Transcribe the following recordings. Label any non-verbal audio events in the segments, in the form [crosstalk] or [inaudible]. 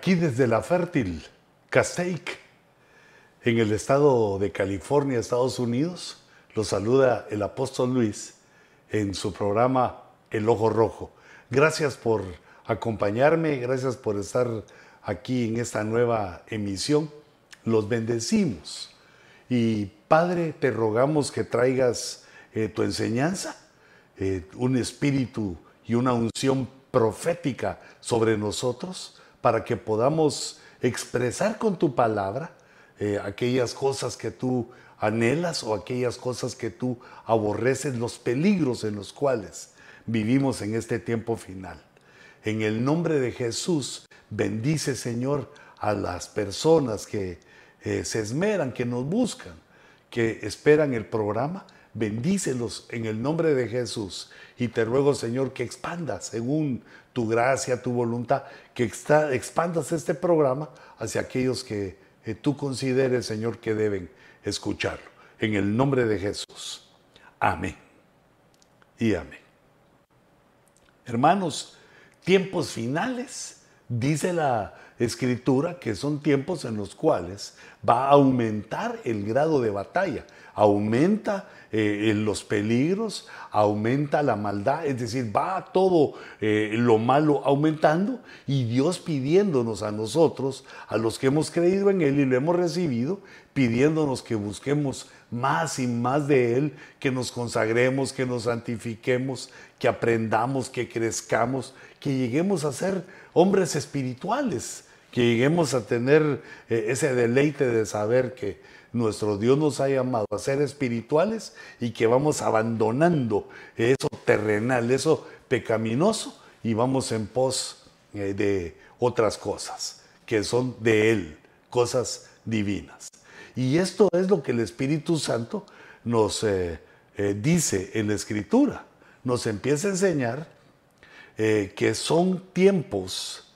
Aquí desde la fértil Castaic, en el estado de California, Estados Unidos, los saluda el apóstol Luis en su programa El Ojo Rojo. Gracias por acompañarme, gracias por estar aquí en esta nueva emisión. Los bendecimos. Y Padre, te rogamos que traigas eh, tu enseñanza, eh, un espíritu y una unción profética sobre nosotros para que podamos expresar con tu palabra eh, aquellas cosas que tú anhelas o aquellas cosas que tú aborreces, los peligros en los cuales vivimos en este tiempo final. En el nombre de Jesús, bendice Señor a las personas que eh, se esmeran, que nos buscan, que esperan el programa. Bendícelos en el nombre de Jesús. Y te ruego, Señor, que expandas según tu gracia, tu voluntad, que expandas este programa hacia aquellos que eh, tú consideres, Señor, que deben escucharlo. En el nombre de Jesús. Amén. Y amén. Hermanos, tiempos finales, dice la escritura que son tiempos en los cuales va a aumentar el grado de batalla, aumenta eh, los peligros, aumenta la maldad, es decir, va todo eh, lo malo aumentando y Dios pidiéndonos a nosotros, a los que hemos creído en Él y lo hemos recibido, pidiéndonos que busquemos más y más de Él, que nos consagremos, que nos santifiquemos, que aprendamos, que crezcamos, que lleguemos a ser hombres espirituales, que lleguemos a tener eh, ese deleite de saber que nuestro Dios nos ha llamado a ser espirituales y que vamos abandonando eso terrenal, eso pecaminoso y vamos en pos eh, de otras cosas que son de Él, cosas divinas. Y esto es lo que el Espíritu Santo nos eh, dice en la Escritura, nos empieza a enseñar que son tiempos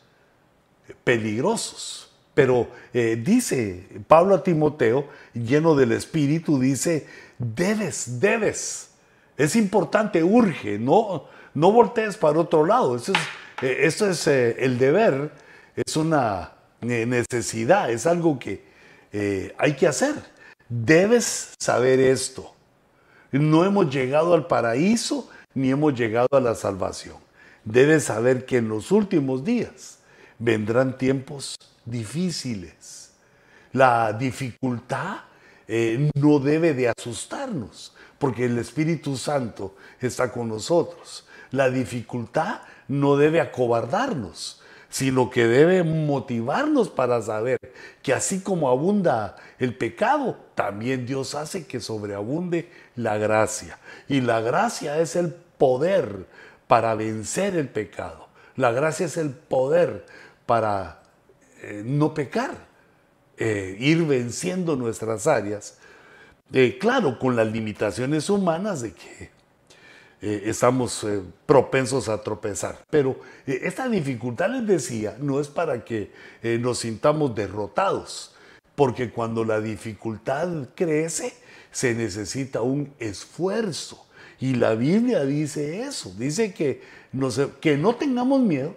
peligrosos. Pero eh, dice Pablo a Timoteo, lleno del Espíritu, dice, debes, debes. Es importante, urge, no, no voltees para otro lado. Esto es, eh, es eh, el deber, es una necesidad, es algo que hay que hacer. Debes saber esto. No hemos llegado al paraíso ni hemos llegado a la salvación. Debes saber que en los últimos días vendrán tiempos difíciles. La dificultad eh, no debe de asustarnos, porque el Espíritu Santo está con nosotros. La dificultad no debe acobardarnos, sino que debe motivarnos para saber que así como abunda el pecado, también Dios hace que sobreabunde la gracia. Y la gracia es el poder para vencer el pecado. La gracia es el poder para eh, no pecar, eh, ir venciendo nuestras áreas, eh, claro, con las limitaciones humanas de que estamos propensos a tropezar. Pero esta dificultad, les decía, no es para que nos sintamos derrotados, porque cuando la dificultad crece, se necesita un esfuerzo. Y la Biblia dice eso, dice que, que no tengamos miedo,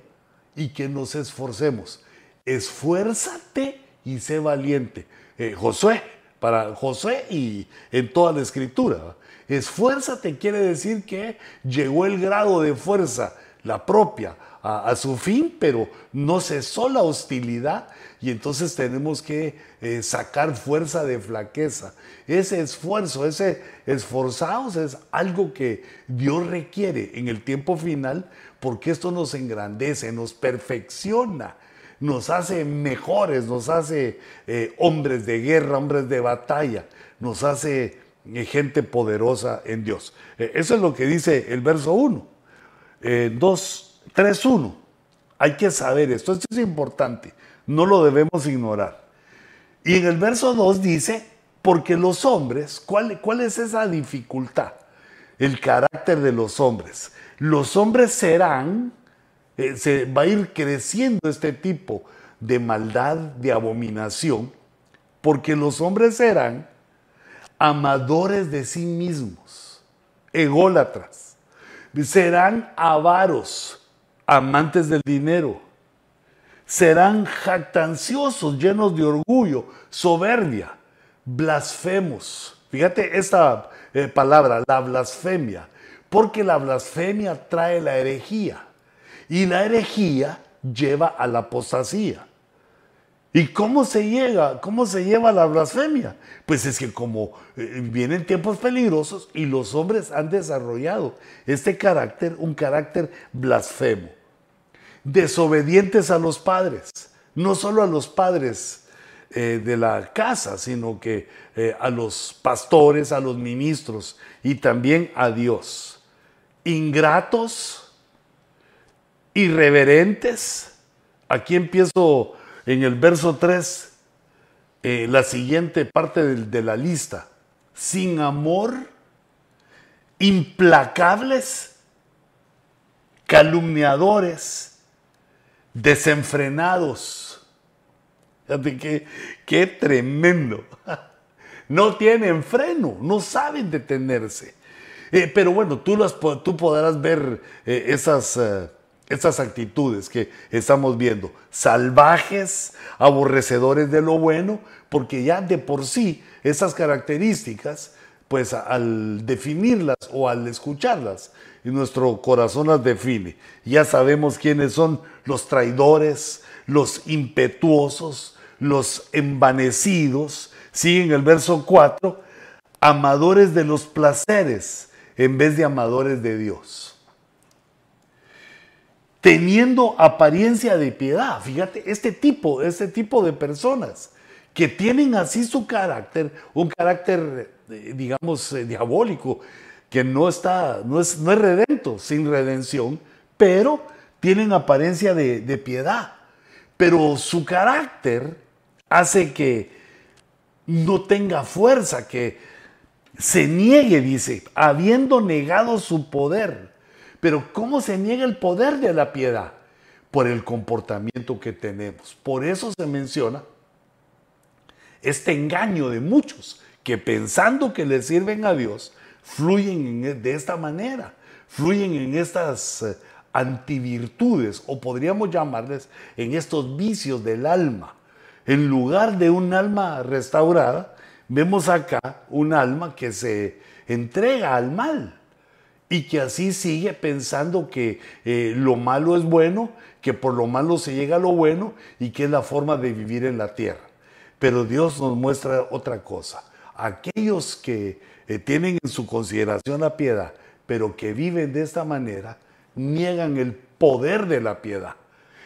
y que nos esforcemos. Esfuérzate y sé valiente. Eh, Josué, para Josué y en toda la escritura. Esfuérzate quiere decir que llegó el grado de fuerza, la propia, a, su fin, pero no cesó la hostilidad y entonces tenemos que eh, sacar fuerza de flaqueza. Ese esfuerzo, ese esforzados es algo que Dios requiere en el tiempo final porque esto nos engrandece, nos perfecciona, nos hace mejores, nos hace eh, hombres de guerra, hombres de batalla, nos hace eh, gente poderosa en Dios. Eh, eso es lo que dice el verso 1. 2, 3, 1. Hay que saber esto, esto es importante, no lo debemos ignorar. Y en el verso 2 dice, porque los hombres, ¿cuál, cuál es esa dificultad? El carácter de los hombres los hombres serán, eh, se va a ir creciendo este tipo de maldad, de abominación, porque los hombres serán amadores de sí mismos, ególatras, serán avaros, amantes del dinero, serán jactanciosos, llenos de orgullo, soberbia, blasfemos. Fíjate esta eh, palabra, la blasfemia, porque la blasfemia trae la herejía y la herejía lleva a la apostasía. ¿Y cómo se llega? ¿Cómo se lleva la blasfemia? Pues es que como eh, vienen tiempos peligrosos y los hombres han desarrollado este carácter, un carácter blasfemo. Desobedientes a los padres, no solo a los padres eh, de la casa, sino que eh, a los pastores, a los ministros y también a Dios. Ingratos, irreverentes. Aquí empiezo en el verso 3, eh, la siguiente parte de, la lista. Sin amor, implacables, calumniadores, desenfrenados. Fíjate qué, qué tremendo. [laughs] No tienen freno, no saben detenerse. Eh, pero bueno, tú, las, tú podrás ver eh, esas estas actitudes que estamos viendo, salvajes, aborrecedores de lo bueno, porque ya de por sí esas características, pues al definirlas o al escucharlas, nuestro corazón las define. Ya sabemos quiénes son los traidores, los impetuosos, los envanecidos. Sigue en el verso 4, amadores de los placeres en vez de amadores de Dios teniendo apariencia de piedad. Fíjate, este tipo, este tipo de personas que tienen así su carácter, un carácter, eh, digamos, eh, diabólico, que no está, no es, no es redento, sin redención, pero tienen apariencia de, de piedad. Pero su carácter hace que no tenga fuerza, que se niegue, dice, habiendo negado su poder pero ¿cómo se niega el poder de la piedad? Por el comportamiento que tenemos. Por eso se menciona este engaño de muchos que pensando que le sirven a Dios, fluyen e, de esta manera, fluyen en estas eh, antivirtudes o podríamos llamarles en estos vicios del alma. En lugar de un alma restaurada, vemos acá un alma que se entrega al mal y que así sigue pensando que eh, lo malo es bueno, que por lo malo se llega a lo bueno y que es la forma de vivir en la tierra. Pero Dios nos muestra otra cosa. Aquellos que eh, tienen en su consideración la piedad, pero que viven de esta manera, niegan el poder de la piedad.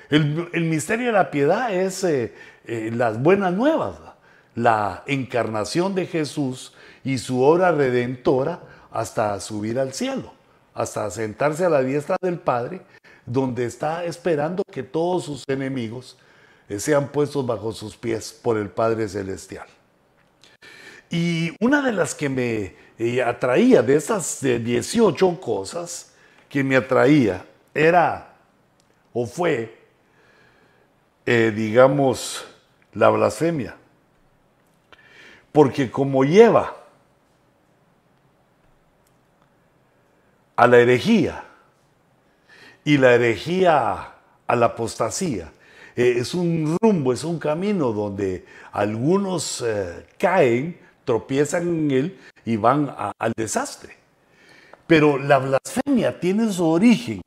El, misterio de la piedad es eh, las buenas nuevas, la encarnación de Jesús y su obra redentora hasta subir al cielo, hasta sentarse a la diestra del Padre, donde está esperando que todos sus enemigos eh, sean puestos bajo sus pies por el Padre Celestial. Y una de las que me eh, atraía, de esas 18 cosas que me atraía, era o fue, eh, digamos, la blasfemia. Porque como lleva a la herejía y la herejía a la apostasía. Eh, es un rumbo, es un camino donde algunos eh, caen, tropiezan en él y van al desastre. Pero la blasfemia tiene su origen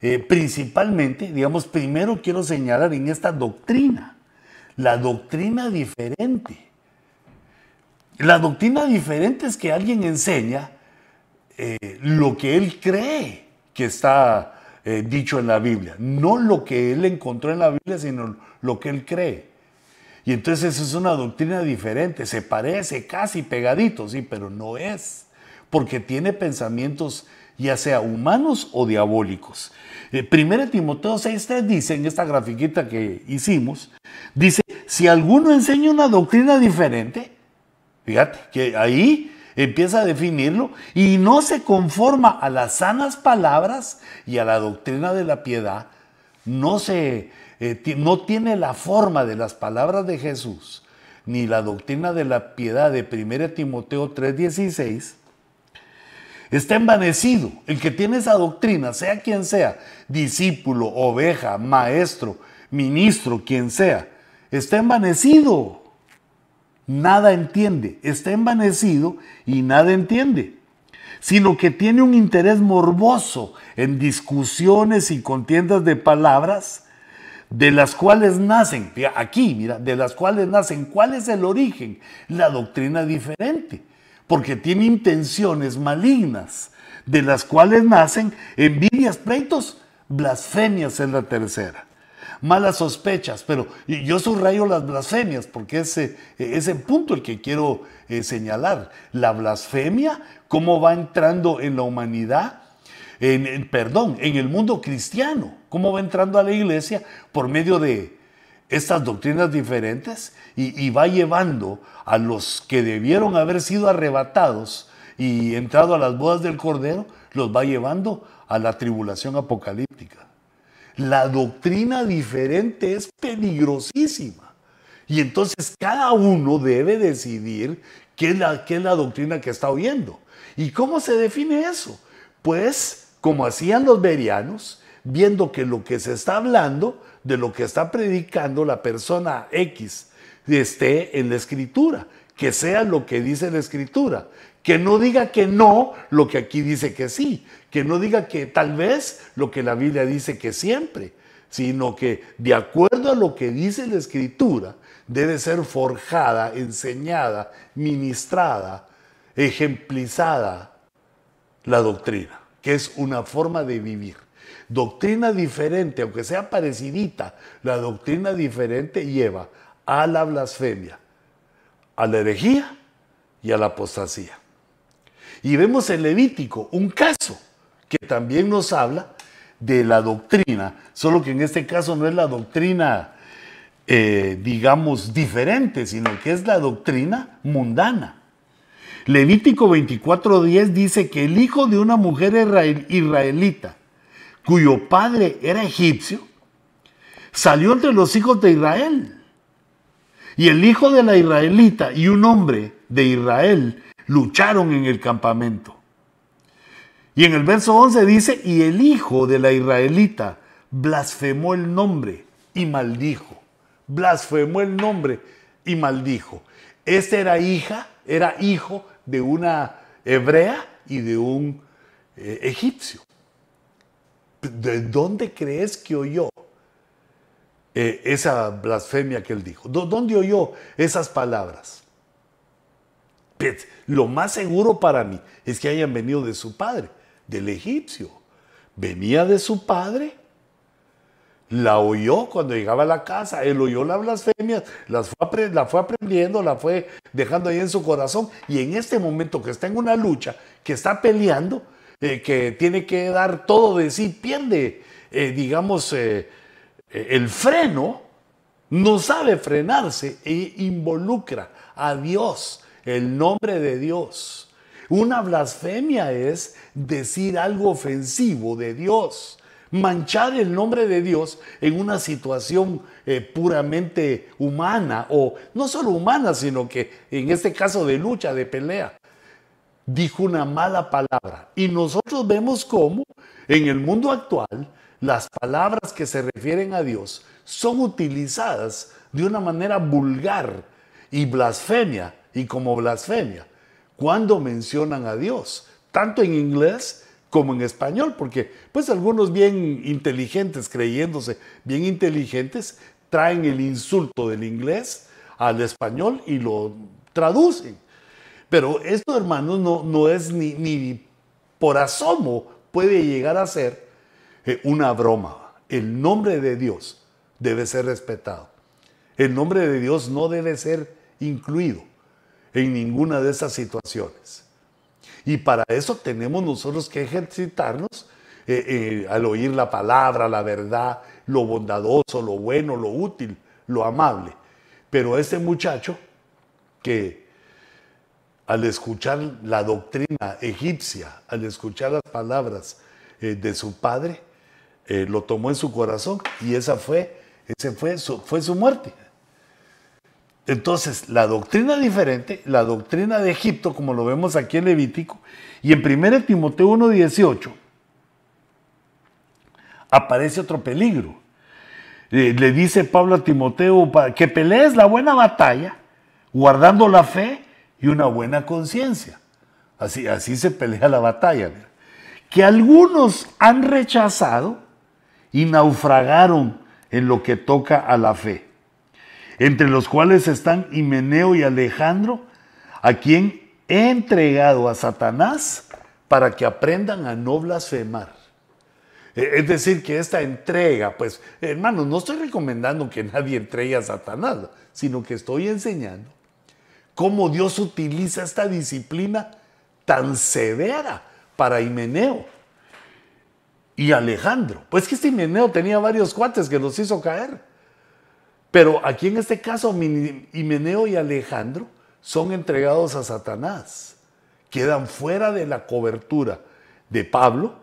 eh, principalmente, digamos, primero quiero señalar en esta doctrina, la doctrina diferente. La doctrina diferente es que alguien enseña eh, lo que él cree que está eh, dicho en la Biblia, no lo que él encontró en la Biblia, sino lo que él cree. Y entonces es una doctrina diferente, se parece casi pegadito, sí, pero no es, porque tiene pensamientos ya sea humanos o diabólicos. Eh, 1 Timoteo 6.3 dice en esta grafiquita que hicimos, dice, si alguno enseña una doctrina diferente, fíjate que ahí empieza a definirlo y no se conforma a las sanas palabras y a la doctrina de la piedad, no, se, eh, no tiene la forma de las palabras de Jesús, ni la doctrina de la piedad de 1 Timoteo 3:16, está envanecido. El que tiene esa doctrina, sea quien sea, discípulo, oveja, maestro, ministro, quien sea, está envanecido. Nada entiende, está envanecido y nada entiende, sino que tiene un interés morboso en discusiones y contiendas de palabras de las cuales nacen, aquí, mira, de las cuales nacen, ¿cuál es el origen? La doctrina diferente, porque tiene intenciones malignas, de las cuales nacen envidias, pleitos, blasfemias es la tercera. Malas sospechas, pero yo subrayo las blasfemias porque es ese punto el que quiero eh, señalar. La blasfemia, cómo va entrando en la humanidad, en, perdón, en el mundo cristiano, cómo va entrando a la iglesia por medio de estas doctrinas diferentes y, y va llevando a los que debieron haber sido arrebatados y entrado a las bodas del Cordero, los va llevando a la tribulación apocalíptica. La doctrina diferente es peligrosísima. Y entonces cada uno debe decidir qué es la, qué es la doctrina que está oyendo. ¿Y cómo se define eso? Pues como hacían los berianos, viendo que lo que se está hablando, de lo que está predicando la persona X, esté en la escritura, que sea lo que dice la escritura, que no diga que no lo que aquí dice que sí, que no diga que tal vez lo que la Biblia dice que siempre, sino que de acuerdo a lo que dice la escritura, debe ser forjada, enseñada, ministrada, ejemplizada la doctrina que es una forma de vivir. Doctrina diferente, aunque sea parecidita, la doctrina diferente lleva a la blasfemia, a la herejía y a la apostasía. Y vemos en Levítico un caso que también nos habla de la doctrina, solo que en este caso no es la doctrina, eh, digamos, diferente, sino que es la doctrina mundana. Levítico 24:10 dice que el hijo de una mujer israelita, cuyo padre era egipcio, salió entre los hijos de Israel. Y el hijo de la israelita y un hombre de Israel lucharon en el campamento. Y en el verso 11 dice, y el hijo de la israelita blasfemó el nombre y maldijo. Blasfemó el nombre y maldijo. Este era hija, era hijo de una hebrea y de un eh, egipcio. ¿De dónde crees que oyó eh, esa blasfemia que él dijo? ¿Dónde oyó esas palabras? Lo más seguro para mí es que hayan venido de su padre, del egipcio. Venía de su padre la oyó cuando llegaba a la casa, él oyó la blasfemia, las fue, la fue aprendiendo, la fue dejando ahí en su corazón y en este momento que está en una lucha, que está peleando, eh, que tiene que dar todo de sí, pierde, eh, digamos, eh, el freno, no sabe frenarse e involucra a Dios, el nombre de Dios. Una blasfemia es decir algo ofensivo de Dios manchar el nombre de Dios en una situación eh, puramente humana, o no solo humana, sino que en este caso de lucha, de pelea, dijo una mala palabra. Y nosotros vemos cómo en el mundo actual las palabras que se refieren a Dios son utilizadas de una manera vulgar y blasfemia, y como blasfemia, cuando mencionan a Dios, tanto en inglés como en español, porque pues algunos bien inteligentes, creyéndose bien inteligentes, traen el insulto del inglés al español y lo traducen. Pero esto, hermanos, no, no es ni, ni por asomo puede llegar a ser eh, una broma. El nombre de Dios debe ser respetado. El nombre de Dios no debe ser incluido en ninguna de esas situaciones. Y para eso tenemos nosotros que ejercitarnos eh, eh, al oír la palabra, la verdad, lo bondadoso, lo bueno, lo útil, lo amable. Pero este muchacho que al escuchar la doctrina egipcia, al escuchar las palabras eh, de su padre, lo tomó en su corazón y esa fue, ese fue, su, fue su muerte. Entonces, la doctrina diferente, la doctrina de Egipto, como lo vemos aquí en Levítico, y en 1 Timoteo 1.18, aparece otro peligro. eh, le dice Pablo a Timoteo que pelees la buena batalla, guardando la fe y una buena conciencia. Así, así se pelea la batalla. Que algunos han rechazado y naufragaron en lo que toca a la fe, entre los cuales están Himeneo y Alejandro, a quien he entregado a Satanás para que aprendan a no blasfemar. E, es decir, que esta entrega, pues, hermanos, no estoy recomendando que nadie entregue a Satanás, sino que estoy enseñando cómo Dios utiliza esta disciplina tan severa para Himeneo y Alejandro. Pues que este Himeneo tenía varios cuates que los hizo caer. Pero aquí en este caso, Himeneo y Alejandro son entregados a Satanás. Quedan fuera de la cobertura de Pablo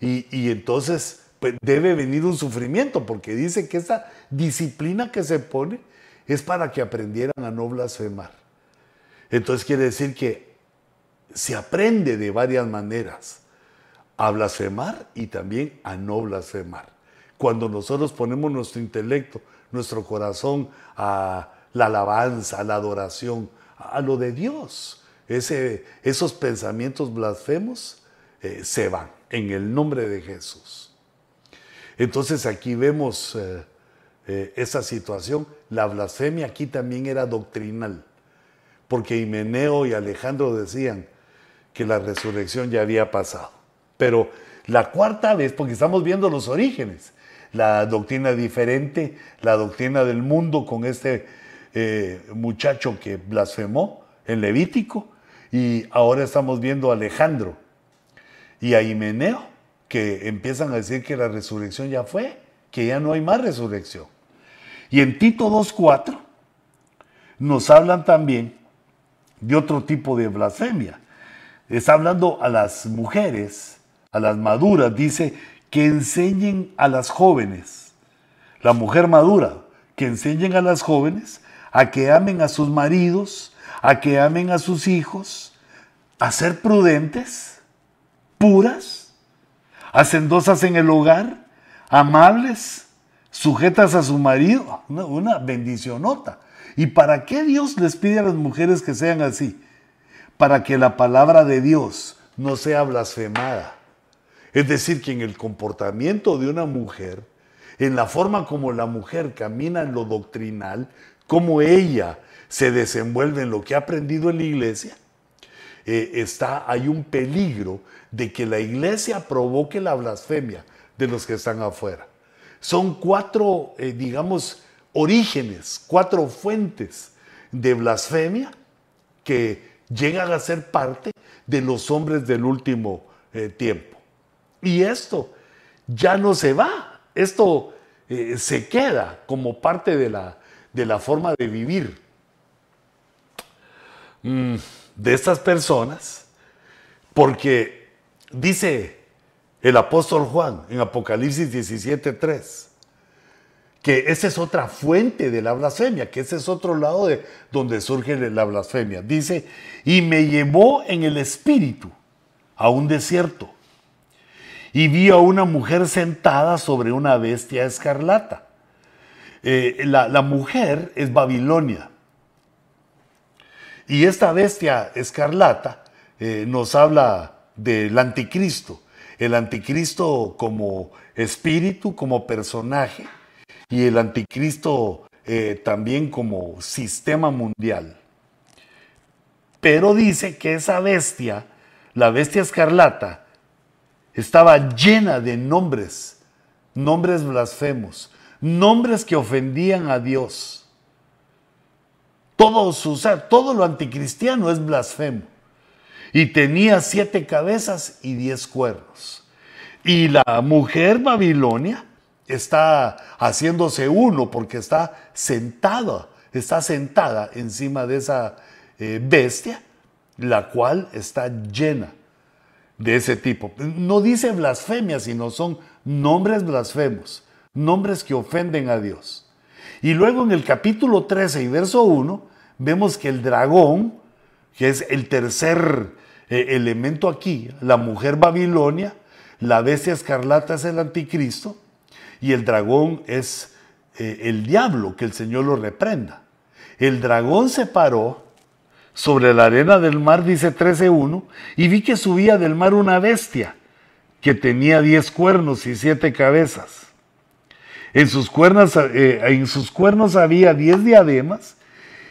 y, y entonces pues, debe venir un sufrimiento porque dice que esta disciplina que se pone es para que aprendieran a no blasfemar. Entonces quiere decir que se aprende de varias maneras a blasfemar y también a no blasfemar. Cuando nosotros ponemos nuestro intelecto, nuestro corazón a la alabanza, a la adoración, a lo de Dios, ese, esos pensamientos blasfemos eh, se van en el nombre de Jesús. Entonces aquí vemos eh, eh, esa situación. La blasfemia aquí también era doctrinal porque Himeneo y Alejandro decían que la resurrección ya había pasado. Pero la cuarta vez, porque estamos viendo los orígenes, la doctrina diferente, la doctrina del mundo con este eh, muchacho que blasfemó en Levítico, y ahora estamos viendo a Alejandro y a Himeneo, que empiezan a decir que la resurrección ya fue, que ya no hay más resurrección. Y en Tito 2.4 nos hablan también de otro tipo de blasfemia. Está hablando a las mujeres, a las maduras, dice que enseñen a las jóvenes, la mujer madura, que enseñen a las jóvenes a que amen a sus maridos, a que amen a sus hijos, a ser prudentes, puras, hacendosas en el hogar, amables, sujetas a su marido, una, una bendicionota. ¿Y para qué Dios les pide a las mujeres que sean así? Para que la palabra de Dios no sea blasfemada. Es decir, que en el comportamiento de una mujer, en la forma como la mujer camina en lo doctrinal, como ella se desenvuelve en lo que ha aprendido en la iglesia, eh, está, hay un peligro de que la iglesia provoque la blasfemia de los que están afuera. Son cuatro, eh, digamos, orígenes, cuatro fuentes de blasfemia que llegan a ser parte de los hombres del último eh, tiempo. Y esto ya no se va, esto eh, se queda como parte de la, de la forma de vivir mm, de estas personas, porque dice el apóstol Juan en Apocalipsis 17:3, que esa es otra fuente de la blasfemia, que ese es otro lado de donde surge la blasfemia. Dice, y me llevó en el espíritu a un desierto y vi a una mujer sentada sobre una bestia escarlata. Eh, la, mujer es Babilonia. Y esta bestia escarlata eh, nos habla del anticristo. El anticristo como espíritu, como personaje y el anticristo eh, también como sistema mundial. Pero dice que esa bestia, la bestia escarlata, estaba llena de nombres, nombres blasfemos, nombres que ofendían a Dios. Todo, su, todo lo anticristiano es blasfemo. Y tenía siete cabezas y diez cuernos. Y la mujer Babilonia está haciéndose uno porque está sentada, está sentada encima de esa eh, bestia, la cual está llena de ese tipo. No dice blasfemia, sino son nombres blasfemos, nombres que ofenden a Dios. Y luego en el capítulo 13 y verso 1 vemos que el dragón, que es el tercer eh, elemento aquí, la mujer Babilonia, la bestia escarlata es el anticristo, y el dragón es eh, el diablo, que el Señor lo reprenda. El dragón se paró sobre la arena del mar, dice 13.1, y vi que subía del mar una bestia que tenía diez cuernos y siete cabezas. En sus, cuernos, eh, cuernos había diez diademas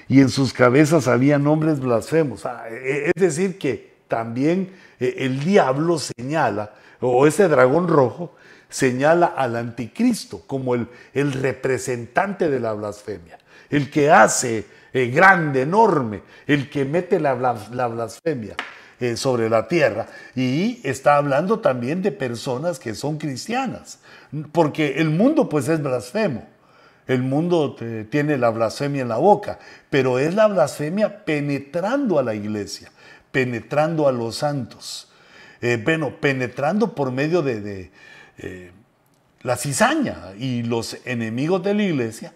y en sus cabezas había nombres blasfemos. Ah, e, e, es decir, que también eh, el diablo señala, o ese dragón rojo, señala al anticristo como el representante de la blasfemia, el que hace eh, grande, enorme, el que mete la, la blasfemia. Eh, sobre la tierra. Y está hablando también de personas que son cristianas, porque el mundo pues es blasfemo. El mundo tiene la blasfemia en la boca, pero es la blasfemia penetrando a la iglesia, penetrando a los santos. Eh, bueno, penetrando por medio de, eh, la cizaña y los enemigos de la iglesia,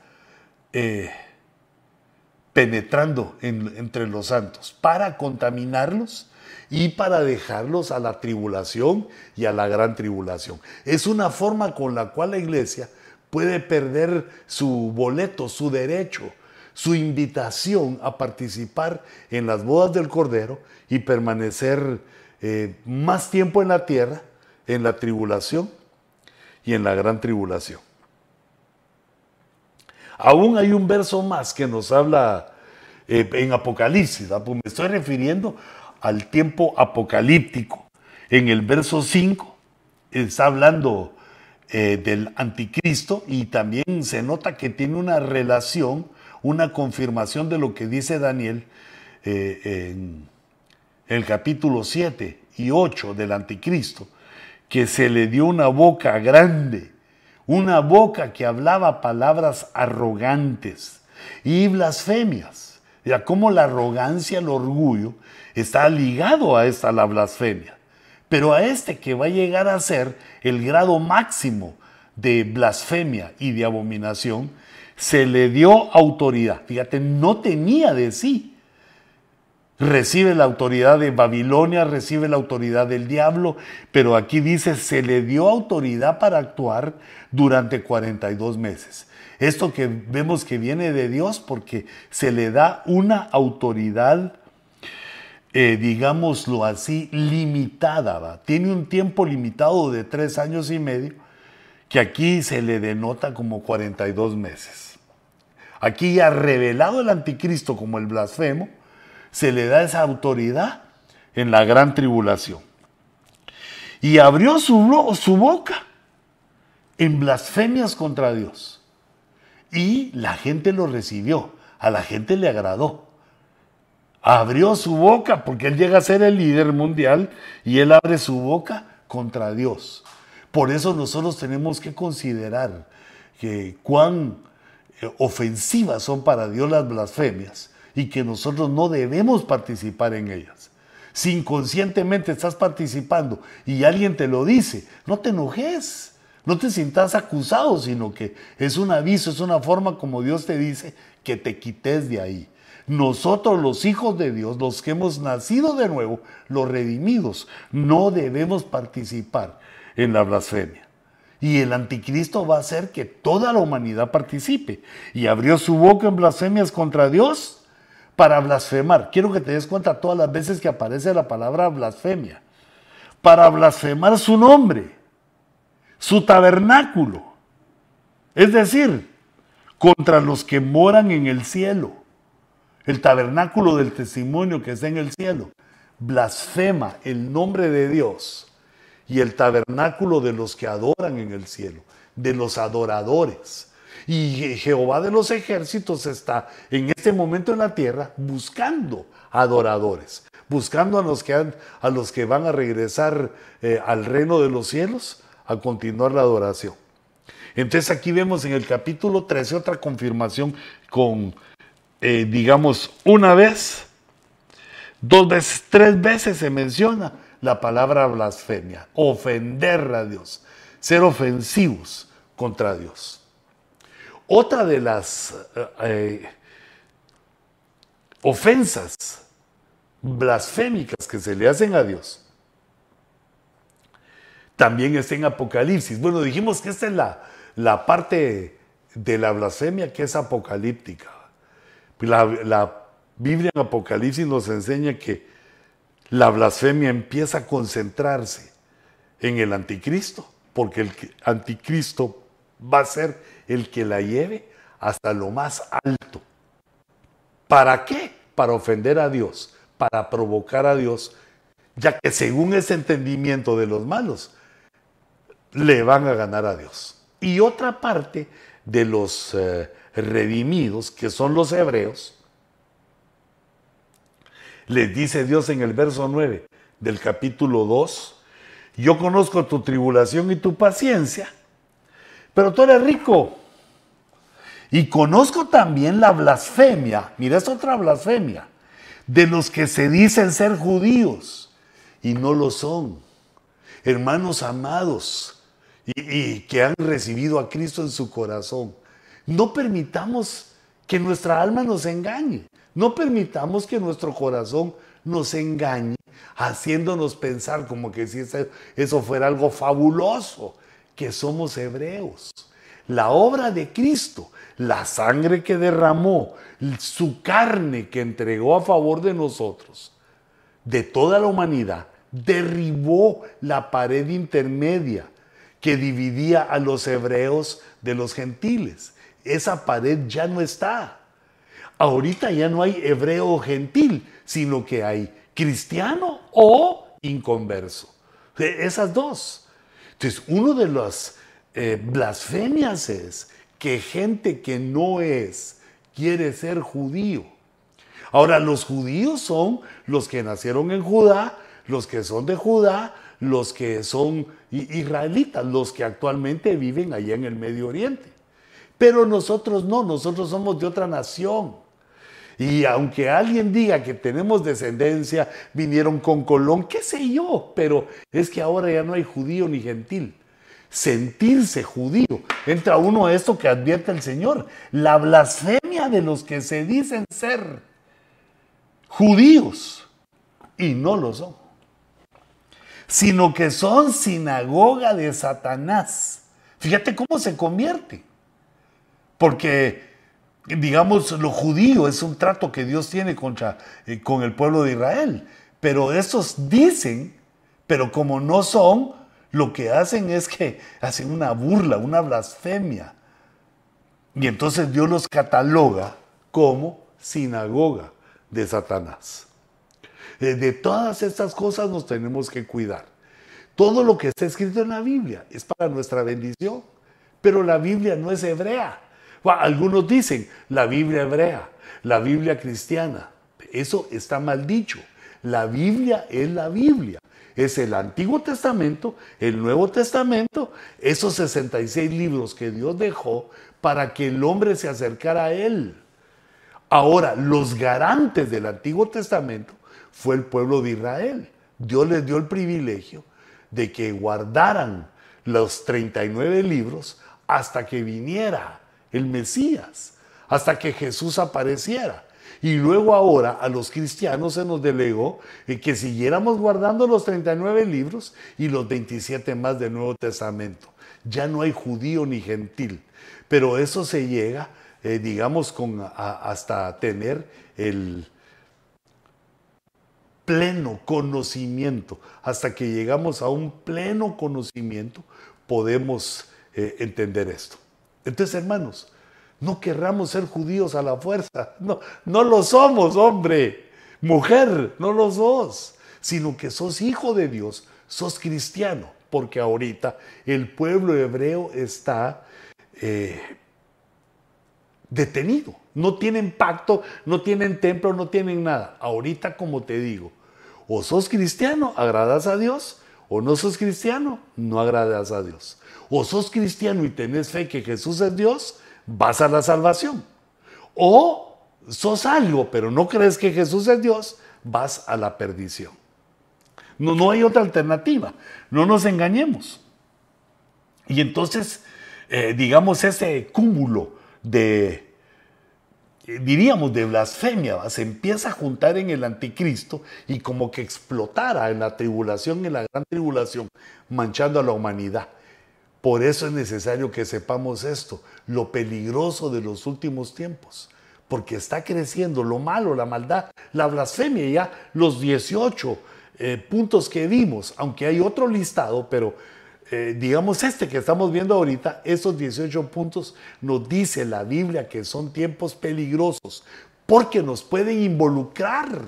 penetrando entre los santos para contaminarlos y para dejarlos a la tribulación y a la gran tribulación. Es una forma con la cual la iglesia puede perder su boleto, su derecho, su invitación a participar en las bodas del Cordero y permanecer eh, más tiempo en la tierra, en la tribulación y en la gran tribulación. Aún hay un verso más que nos habla eh, en Apocalipsis, pues me estoy refiriendo al tiempo apocalíptico. En el verso 5 está hablando eh, del anticristo y también se nota que tiene una relación, una confirmación de lo que dice Daniel eh, en el capítulo 7 y 8 del anticristo, que se le dio una boca grande, una boca que hablaba palabras arrogantes y blasfemias. Ya como la arrogancia, el orgullo está ligado a esta la blasfemia. Pero a este que va a llegar a ser el grado máximo de blasfemia y de abominación, se le dio autoridad. Fíjate, no tenía de sí. Recibe la autoridad de Babilonia, recibe la autoridad del diablo, pero aquí dice, se le dio autoridad para actuar durante 42 meses. Esto que vemos que viene de Dios porque se le da una autoridad eh, digámoslo así, limitada, tiene un tiempo limitado de tres años y medio, que aquí se le denota como 42 meses. Aquí ya revelado el anticristo como el blasfemo, se le da esa autoridad en la gran tribulación. Y abrió su, su boca en blasfemias contra Dios. Y la gente lo recibió, a la gente le agradó abrió su boca, porque él llega a ser el líder mundial y él abre su boca contra Dios. Por eso nosotros tenemos que considerar que cuán eh, ofensivas son para Dios las blasfemias y que nosotros no debemos participar en ellas. Si inconscientemente estás participando y alguien te lo dice, no te enojes, no te sientas acusado, sino que es un aviso, es una forma como Dios te dice que te quites de ahí. Nosotros los hijos de Dios, los que hemos nacido de nuevo, los redimidos, no debemos participar en la blasfemia. Y el anticristo va a hacer que toda la humanidad participe. Y abrió su boca en blasfemias contra Dios para blasfemar. Quiero que te des cuenta todas las veces que aparece la palabra blasfemia. Para blasfemar su nombre, su tabernáculo. Es decir, contra los que moran en el cielo el tabernáculo del testimonio que está en el cielo, blasfema el nombre de Dios y el tabernáculo de los que adoran en el cielo, de los adoradores. Y Jehová de los ejércitos está en este momento en la tierra buscando adoradores, buscando a los que, a los que van a regresar eh, al reino de los cielos a continuar la adoración. Entonces aquí vemos en el capítulo 13 otra confirmación con eh, digamos, una vez, dos veces, tres veces se menciona la palabra blasfemia, ofender a Dios, ser ofensivos contra Dios. Otra de las eh, eh, ofensas blasfémicas que se le hacen a Dios también está en Apocalipsis. Bueno, dijimos que esta es la, la parte de la blasfemia que es apocalíptica. La, la Biblia en Apocalipsis nos enseña que la blasfemia empieza a concentrarse en el anticristo, porque el anticristo va a ser el que la lleve hasta lo más alto. ¿Para qué? Para ofender a Dios, para provocar a Dios, ya que según ese entendimiento de los malos, le van a ganar a Dios. Y otra parte de los eh, redimidos, que son los hebreos, les dice Dios en el verso 9 del capítulo 2, yo conozco tu tribulación y tu paciencia, pero tú eres rico. Y conozco también la blasfemia, mira, es otra blasfemia, de los que se dicen ser judíos y no lo son. Hermanos amados y, y que han recibido a Cristo en su corazón, no permitamos que nuestra alma nos engañe. No permitamos que nuestro corazón nos engañe, haciéndonos pensar como que si eso fuera algo fabuloso, que somos hebreos. La obra de Cristo, la sangre que derramó, su carne que entregó a favor de nosotros, de toda la humanidad, derribó la pared intermedia que dividía a los hebreos de los gentiles. Esa pared ya no está. Ahorita ya no hay hebreo o gentil, sino que hay cristiano o inconverso. Esas dos. Entonces, uno de las eh, blasfemias es que gente que no es quiere ser judío. Ahora, los judíos son los que nacieron en Judá, los que son de Judá, los que son israelitas, los que actualmente viven allá en el Medio Oriente. Pero nosotros no, nosotros somos de otra nación. Y aunque alguien diga que tenemos descendencia, vinieron con Colón, qué sé yo, pero es que ahora ya no hay judío ni gentil. Sentirse judío. Entra uno a esto que advierte el Señor, la blasfemia de los que se dicen ser judíos y no lo son, sino que son sinagoga de Satanás. Fíjate cómo se convierte. Porque digamos, lo judío es un trato que Dios tiene contra, eh, con el pueblo de Israel. Pero esos dicen, pero como no son, lo que hacen es que hacen una burla, una blasfemia. Y entonces Dios los cataloga como sinagoga de Satanás. Eh, de todas estas cosas nos tenemos que cuidar. Todo lo que está escrito en la Biblia es para nuestra bendición, pero la Biblia no es hebrea. Algunos dicen la Biblia hebrea, la Biblia cristiana. Eso está mal dicho. La Biblia es la Biblia. Es el Antiguo Testamento, el Nuevo Testamento, esos 66 libros que Dios dejó para que el hombre se acercara a Él. Ahora, los garantes del Antiguo Testamento fue el pueblo de Israel. Dios les dio el privilegio de que guardaran los 39 libros hasta que viniera el Mesías, hasta que Jesús apareciera. Y luego ahora a los cristianos se nos delegó que siguiéramos guardando los 39 libros y los 27 más del Nuevo Testamento. Ya no hay judío ni gentil, pero eso se llega, eh, digamos, con, hasta tener el pleno conocimiento. Hasta que llegamos a un pleno conocimiento, podemos eh, entender esto. Entonces, hermanos, no querramos ser judíos a la fuerza. No, no lo somos, hombre. Mujer, no lo sos. Sino que sos hijo de Dios, sos cristiano. Porque ahorita el pueblo hebreo está eh, detenido. No tienen pacto, no tienen templo, no tienen nada. Ahorita, como te digo, o sos cristiano, agradas a Dios, o no sos cristiano, no agradas a Dios o sos cristiano y tenés fe que Jesús es Dios, vas a la salvación. O sos algo, pero no crees que Jesús es Dios, vas a la perdición. No, no hay otra alternativa. No nos engañemos. Y entonces, eh, digamos, ese cúmulo de, diríamos, de blasfemia, se empieza a juntar en el anticristo y como que explotara en la tribulación, en la gran tribulación, manchando a la humanidad. Por eso es necesario que sepamos esto, lo peligroso de los últimos tiempos, porque está creciendo lo malo, la maldad, la blasfemia, ya los 18 eh, puntos que vimos, aunque hay otro listado, pero eh, digamos este que estamos viendo ahorita, esos 18 puntos nos dice la Biblia que son tiempos peligrosos, porque nos pueden involucrar,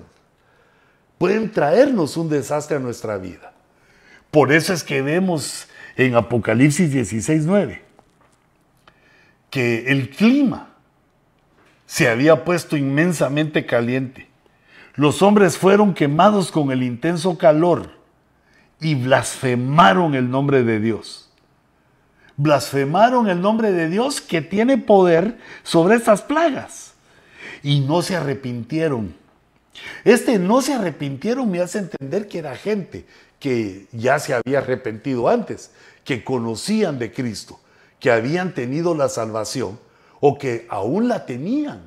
pueden traernos un desastre a nuestra vida. Por eso es que vemos en Apocalipsis 16, 9 que el clima se había puesto inmensamente caliente. Los hombres fueron quemados con el intenso calor y blasfemaron el nombre de Dios. Blasfemaron el nombre de Dios que tiene poder sobre estas plagas y no se arrepintieron. Este no se arrepintieron me hace entender que era gente que ya se había arrepentido antes, que conocían de Cristo, que habían tenido la salvación o que aún la tenían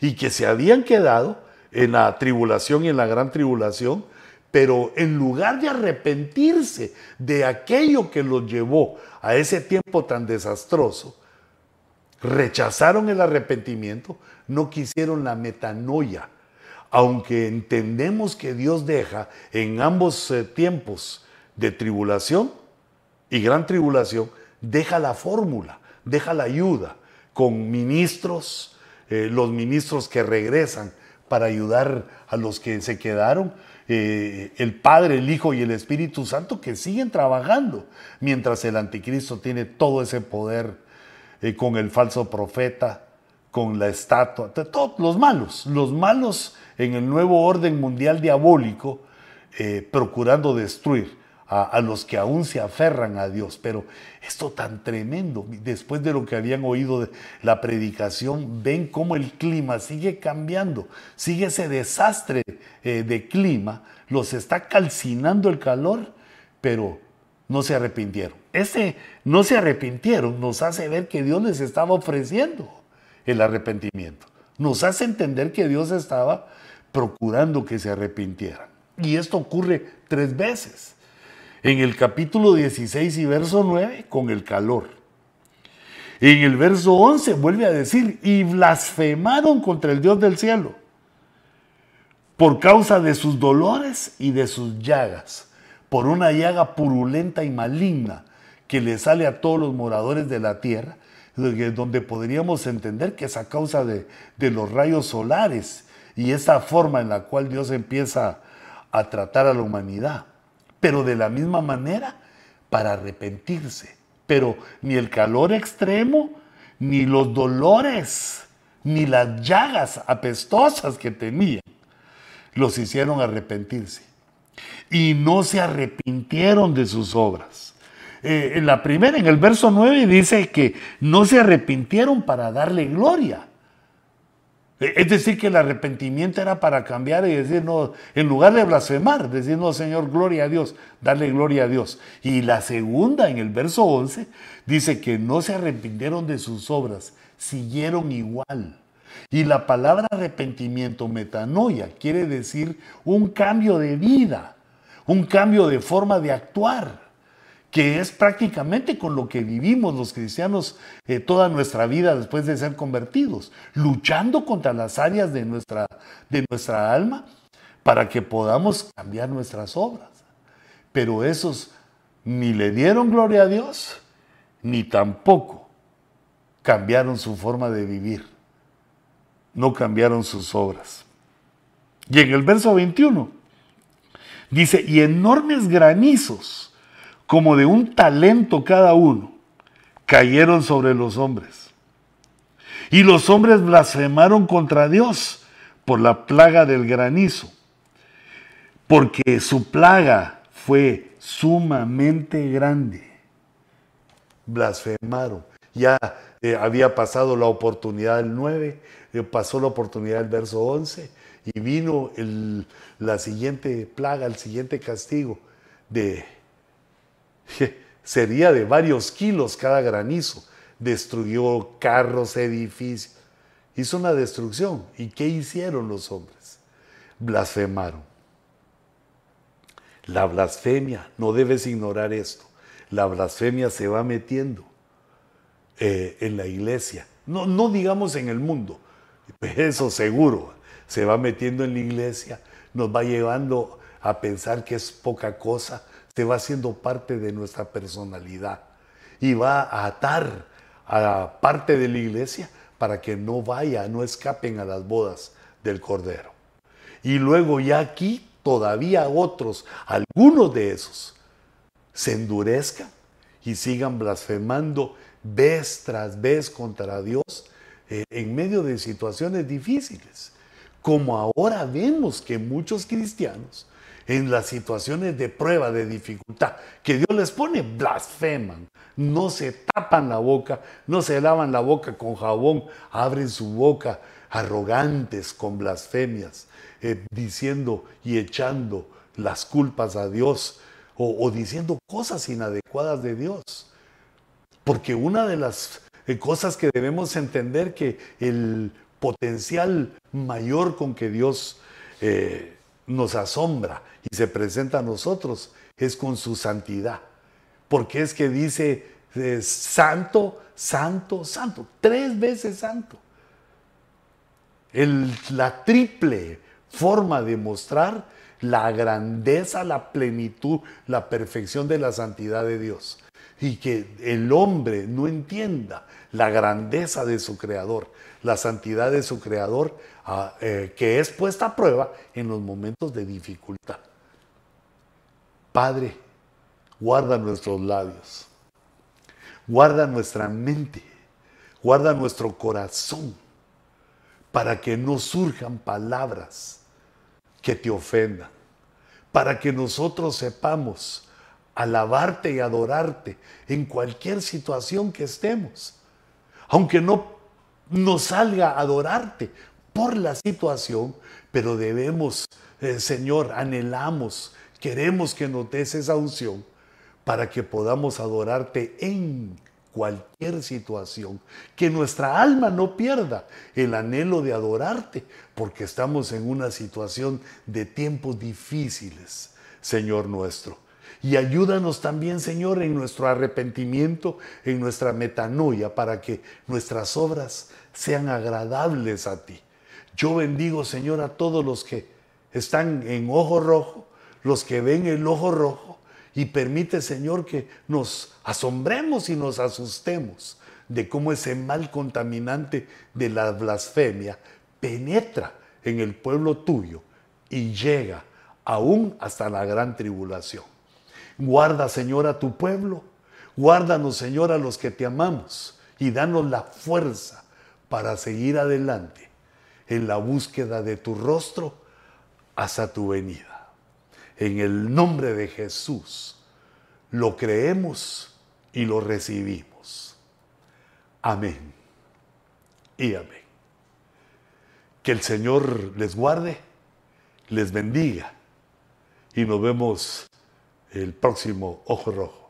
y que se habían quedado en la tribulación y en la gran tribulación, pero en lugar de arrepentirse de aquello que los llevó a ese tiempo tan desastroso, rechazaron el arrepentimiento, no quisieron la metanoia, aunque entendemos que Dios deja en ambos eh, tiempos de tribulación y gran tribulación, deja la fórmula, deja la ayuda con ministros, eh, los ministros que regresan para ayudar a los que se quedaron, eh, el Padre, el Hijo y el Espíritu Santo que siguen trabajando, mientras el anticristo tiene todo ese poder con el falso profeta, con la estatua, todos los malos, los malos en el nuevo orden mundial diabólico, eh, procurando destruir a, los que aún se aferran a Dios. Pero esto tan tremendo, después de lo que habían oído de la predicación, ven cómo el clima sigue cambiando, sigue ese desastre eh, de clima, los está calcinando el calor, pero no se arrepintieron. Ese no se arrepintieron nos hace ver que Dios les estaba ofreciendo el arrepentimiento. Nos hace entender que Dios estaba procurando que se arrepintieran. Y esto ocurre tres veces. En el capítulo 16 y verso 9, con el calor. En el verso 11 vuelve a decir, y blasfemaron contra el Dios del cielo por causa de sus dolores y de sus llagas, por una llaga purulenta y maligna que le sale a todos los moradores de la tierra, donde podríamos entender que es a causa de, de los rayos solares y esa forma en la cual Dios empieza a tratar a la humanidad. Pero de la misma manera, para arrepentirse. Pero ni el calor extremo, ni los dolores, ni las llagas apestosas que tenían, los hicieron arrepentirse. Y no se arrepintieron de sus obras. Eh, en la primera, en el verso 9, dice que no se arrepintieron para darle gloria es decir, que el arrepentimiento era para cambiar y decir, no, en lugar de blasfemar, decir, no, Señor, gloria a Dios, darle gloria a Dios. Y la segunda, en el verso 11, dice que no se arrepintieron de sus obras, siguieron igual. Y la palabra arrepentimiento, metanoia, quiere decir un cambio de vida, un cambio de forma de actuar que es prácticamente con lo que vivimos los cristianos eh, toda nuestra vida después de ser convertidos, luchando contra las áreas de nuestra, de nuestra alma para que podamos cambiar nuestras obras. Pero esos ni le dieron gloria a Dios, ni tampoco cambiaron su forma de vivir, no cambiaron sus obras. Y en el verso 21 dice, y enormes granizos como de un talento cada uno, cayeron sobre los hombres. Y los hombres blasfemaron contra Dios por la plaga del granizo, porque su plaga fue sumamente grande. Blasfemaron. Ya eh, había pasado la oportunidad del 9, eh, pasó la oportunidad del verso 11 y vino la siguiente plaga, el siguiente castigo de [laughs] sería de varios kilos cada granizo. Destruyó carros, edificios. Hizo una destrucción. ¿Y qué hicieron los hombres? Blasfemaron. La blasfemia, no debes ignorar esto. la blasfemia se va metiendo eh, en la iglesia. No, no digamos en el mundo, eso seguro, se va metiendo en la iglesia, nos va llevando a pensar que es poca cosa, se va haciendo parte de nuestra personalidad y va a atar a parte de la iglesia para que no vaya, no escapen a las bodas del Cordero. Y luego ya aquí todavía otros, algunos de esos, se endurezcan y sigan blasfemando vez tras vez contra Dios eh, en medio de situaciones difíciles. Como ahora vemos que muchos cristianos en las situaciones de prueba, de dificultad, que Dios les pone, blasfeman, no se tapan la boca, no se lavan la boca con jabón, abren su boca arrogantes con blasfemias, eh, diciendo y echando las culpas a Dios o, diciendo cosas inadecuadas de Dios. Porque una de las eh, cosas que debemos entender que el potencial mayor con que Dios eh, nos asombra y se presenta a nosotros es con su santidad. Porque es que dice santo, santo, santo, tres veces santo. la triple forma de mostrar la grandeza, la plenitud, la perfección de la santidad de Dios. Y que el hombre no entienda la grandeza de su creador, la santidad de su creador, eh, que es puesta a prueba en los momentos de dificultad. Padre, guarda nuestros labios, guarda nuestra mente, guarda nuestro corazón, para que no surjan palabras que te ofendan, para que nosotros sepamos alabarte y adorarte en cualquier situación que estemos. Aunque no nos salga adorarte por la situación, pero debemos, eh, Señor, anhelamos, queremos que nos des esa unción para que podamos adorarte en cualquier situación, que nuestra alma no pierda el anhelo de adorarte, porque estamos en una situación de tiempos difíciles, Señor nuestro. Y ayúdanos también, Señor, en nuestro arrepentimiento, en nuestra metanoia, para que nuestras obras sean agradables a ti. Yo bendigo, Señor, a todos los que están en ojo rojo, los que ven el ojo rojo, y permite, Señor, que nos asombremos y nos asustemos de cómo ese mal contaminante de la blasfemia penetra en el pueblo tuyo y llega aún hasta la gran tribulación. Guarda, Señor, a tu pueblo. Guárdanos, Señor, a los que te amamos y danos la fuerza para seguir adelante en la búsqueda de tu rostro hasta tu venida. En el nombre de Jesús lo creemos y lo recibimos. Amén y amén. Que el Señor les guarde, les bendiga y nos vemos el próximo Ojo Rojo.